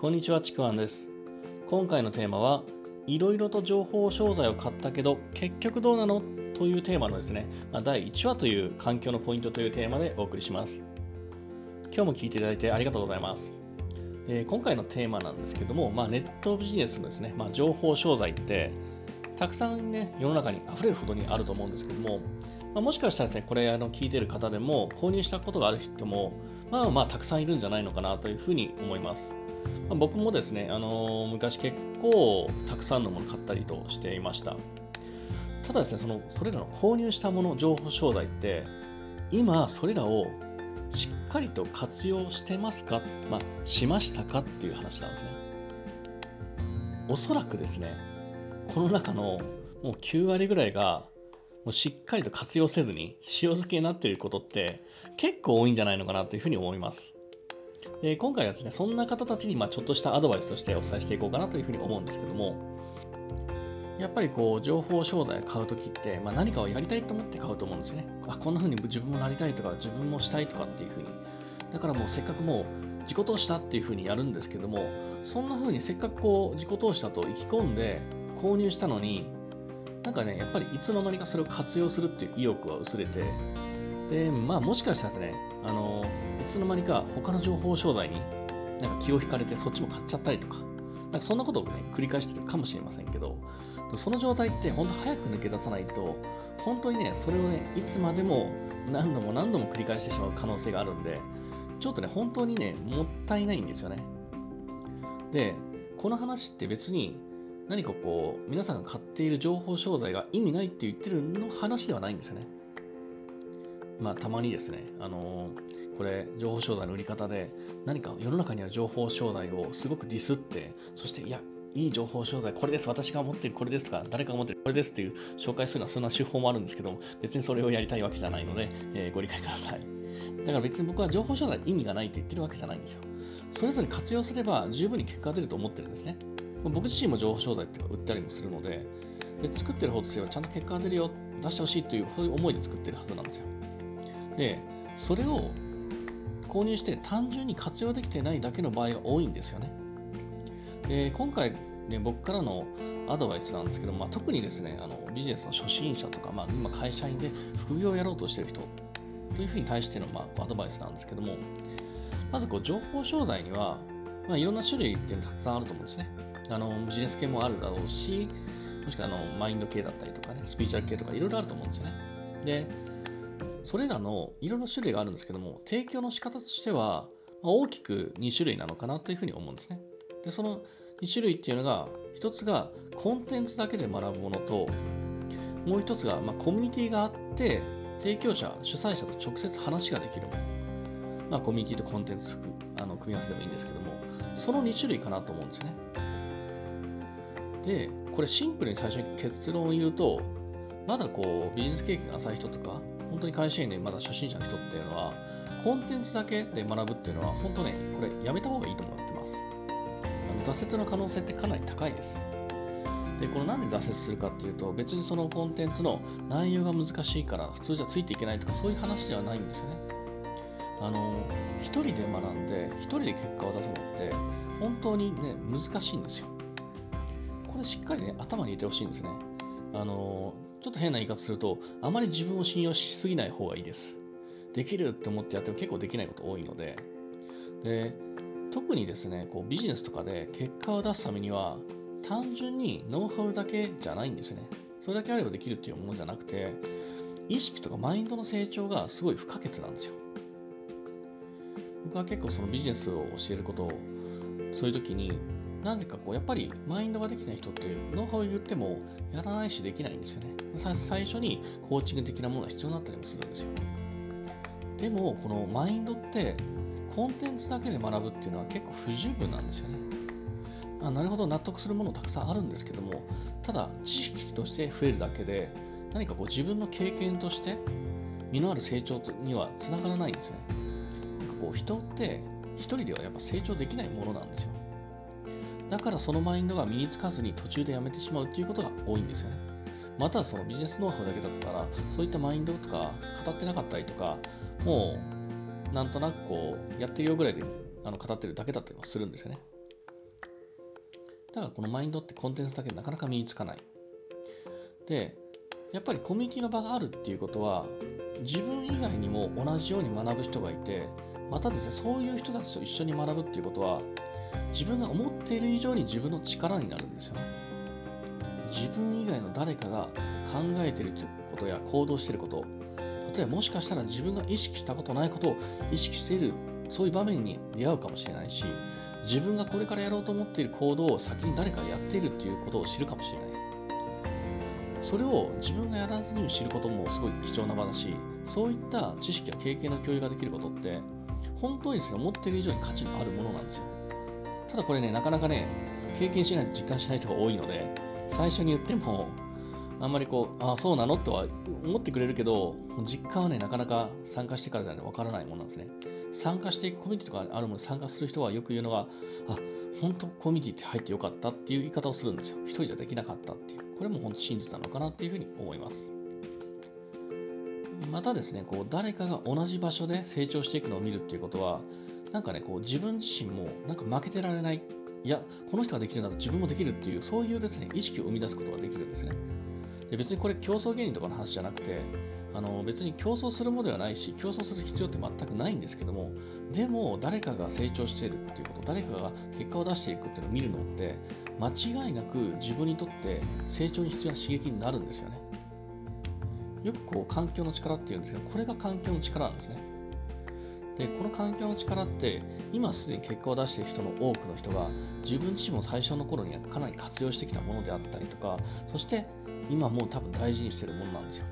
こんにちはちくわんです。今回のテーマはいろいろと情報商材を買ったけど結局どうなのというテーマのですね、まあ、第1話という環境のポイントというテーマでお送りします。今日も聞いていただいてありがとうございます。で今回のテーマなんですけども、まあ、ネットビジネスのですね、まあ、情報商材ってたくさんね世の中に溢れるほどにあると思うんですけども、まあ、もしかしたらですねこれあの聞いてる方でも購入したことがある人もまあまあたくさんいるんじゃないのかなというふうに思います。まあ、僕もですね、あのー、昔結構たくさんのもの買ったりとしていました。ただですね、そのそれらの購入したもの、情報商材って、今それらをしっかりと活用してますか、まあ、しましたかっていう話なんですね。おそらくですね、この中のもう9割ぐらいがもうしっかりと活用せずに塩漬けになっていることって結構多いんじゃないのかなというふうに思います。で今回はですね、そんな方たちにまちょっとしたアドバイスとしてお伝えしていこうかなというふうに思うんですけども、やっぱりこう情報商材を買うときって、まあ、何かをやりたいと思って買うと思うんですね。あこんな風に自分もなりたいとか、自分もしたいとかっていう風に。だからもうせっかくもう自己投資だっていう風にやるんですけども、そんな風にせっかくこう自己投資だと意気込んで購入したのに、なんかね、やっぱりいつの間にかそれを活用するっていう意欲は薄れて、で、まあもしかしたらですね、あの、いつの間にか他の情報商材になんか気を引かれてそっちも買っちゃったりとか、なんかそんなことをね、繰り返してるかもしれませんけど、その状態って本当早く抜け出さないと、本当にね、それをね、いつまでも何度も何度も繰り返してしまう可能性があるんで、ちょっとね、本当にね、もったいないんですよね。で、この話って別に何かこう、皆さんが買っている情報商材が意味ないって言ってるの話ではないんですよね。まあ、たまにですね、あのー、これ、情報商材の売り方で、何か世の中にある情報商材をすごくディスって、そして、いや、いい情報商材、これです、私が持ってるこれですとか、誰かが持ってるこれですっていう紹介するのはそんな手法もあるんですけども、別にそれをやりたいわけじゃないので、えー、ご理解ください。だから別に僕は情報商材意味がないと言ってるわけじゃないんですよ。それぞれ活用すれば十分に結果が出ると思ってるんですね。僕自身も情報商材って売ったりもするので、で作ってる方としてはちゃんと結果が出るよ、出してほしいというそういう思いで作ってるはずなんですよ。で、それを購入して単純に活用できてないだけの場合が多いんですよね。で、今回、ね、僕からのアドバイスなんですけど、まあ、特にですね、あのビジネスの初心者とか、まあ、今会社員で副業をやろうとしてる人というふうに対しての、まあ、アドバイスなんですけども、まずこう情報商材には、まあ、いろんな種類っていうのがたくさんあると思うんですね。あのビジネス系もあるだろうし、もしくはあのマインド系だったりとかね、スピーチュアル系とかいろいろあると思うんですよね。で、それらのいろいろ種類があるんですけども、提供の仕方としては、大きく2種類なのかなというふうに思うんですね。で、その2種類っていうのが、1つがコンテンツだけで学ぶものと、もう1つが、まあ、コミュニティがあって、提供者、主催者と直接話ができるもの。まあ、コミュニティとコンテンツあの組み合わせでもいいんですけども、その2種類かなと思うんですね。で、これシンプルに最初に結論を言うと、まだこうビジネス経験が浅い人とか、本当に会社員でまだ初心者の人っていうのは、コンテンツだけで学ぶっていうのは、本当ね、これやめた方がいいと思ってます。あの挫折の可能性ってかなり高いです。で、このなんで挫折するかっていうと、別にそのコンテンツの内容が難しいから、普通じゃついていけないとか、そういう話ではないんですよね。あの、一人で学んで、一人で結果を出すのって、本当にね、難しいんですよ。これしっかりね、頭に入れてほしいんですね。あの、ちょっと変な言い方すると、あまり自分を信用しすぎない方がいいです。できるって思ってやっても結構できないこと多いので、で、特にですね、こうビジネスとかで結果を出すためには、単純にノウハウだけじゃないんですよね。それだけあればできるっていうものじゃなくて、意識とかマインドの成長がすごい不可欠なんですよ。僕は結構そのビジネスを教えることを、そういう時に、なぜかこう、やっぱりマインドができない人ってノウハウを言ってもやらないしできないんですよね。最初にコーチング的なものが必要になったりもするんですよ。でも、このマインドってコンテンツだけで学ぶっていうのは結構不十分なんですよね。あなるほど、納得するものたくさんあるんですけども、ただ知識として増えるだけで、何かこう自分の経験として実のある成長にはつながらないんですよね。なんかこう人って一人ではやっぱ成長できないものなんですよ。だからそのマインドが身につかずに途中でやめてしまうっていうことが多いんですよね。またはそのビジネスノウハウだけだったら、そういったマインドとか語ってなかったりとか、もうなんとなくこうやってるよぐらいであの語ってるだけだったりもするんですよね。だからこのマインドってコンテンツだけでなかなか身につかない。で、やっぱりコミュニティの場があるっていうことは、自分以外にも同じように学ぶ人がいて、またですね、そういう人たちと一緒に学ぶっていうことは、自分が思っている以上に自分の力になるんですよね。自分以外の誰かが考えていることや行動していること、例えばもしかしたら自分が意識したことないことを意識している、そういう場面に出会うかもしれないし、自分がこれからやろうと思っている行動を先に誰かがやっているっていうことを知るかもしれないです。それを自分がやらずに知ることもすごい貴重な場だし、そういった知識や経験の共有ができることって、本当にですね、思ってる以上に価値のあるものなんですよ。ただこれね、なかなかね、経験しないと実感しない人が多いので、最初に言っても、あんまりこう、ああ、そうなのとは思ってくれるけど、実感はね、なかなか参加してからじゃないとわからないものなんですね。参加していくコミュニティとかあるもの参加する人はよく言うのが、あ、本当コミュニティって入ってよかったっていう言い方をするんですよ。一人じゃできなかったっていう。これも本当真実なのかなっていうふうに思います。またですね、こう誰かが同じ場所で成長していくのを見るっていうことは、なんかね、こう自分自身もなんか負けてられない、いや、この人ができるなら自分もできるっていう、そういうですね、意識を生み出すことができるんですね。で別にこれ競争芸人とかの話じゃなくて、あの別に競争するものではないし、競争する必要って全くないんですけども、でも誰かが成長しているっていうこと、誰かが結果を出していくっていうのを見るのって、間違いなく自分にとって成長に必要な刺激になるんですよね。よくこう環境の力っていうんですけど、これが環境の力なんですね。で、この環境の力って、今すでに結果を出している人の多くの人が、自分自身も最初の頃にはかなり活用してきたものであったりとか、そして今もう多分大事にしてるものなんですよ。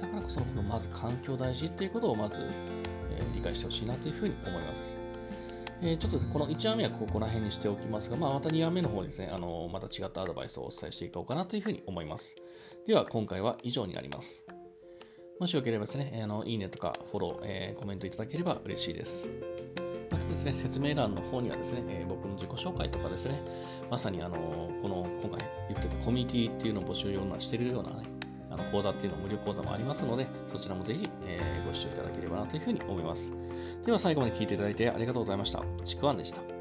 だからこそ、このまず環境大事っていうことをまず、えー、理解してほしいなというふうに思います。えー、ちょっとこの1話目はここら辺にしておきますが、まあ、また2話目の方ですね、あのまた違ったアドバイスをお伝えしていこうかなというふうに思います。では、今回は以上になります。もしよければですね、あのいいねとかフォロー、えー、コメントいただければ嬉しいです。またですね、説明欄の方にはですね、えー、僕の自己紹介とかですね、まさにあのこの今回言ってたコミュニティっていうのを募集ようなしてるようなね、あの講座っていうの無料講座もありますので、そちらもぜひ、えー、ご視聴いただければなというふうに思います。では最後まで聞いていただいてありがとうございました。ちくわんでした。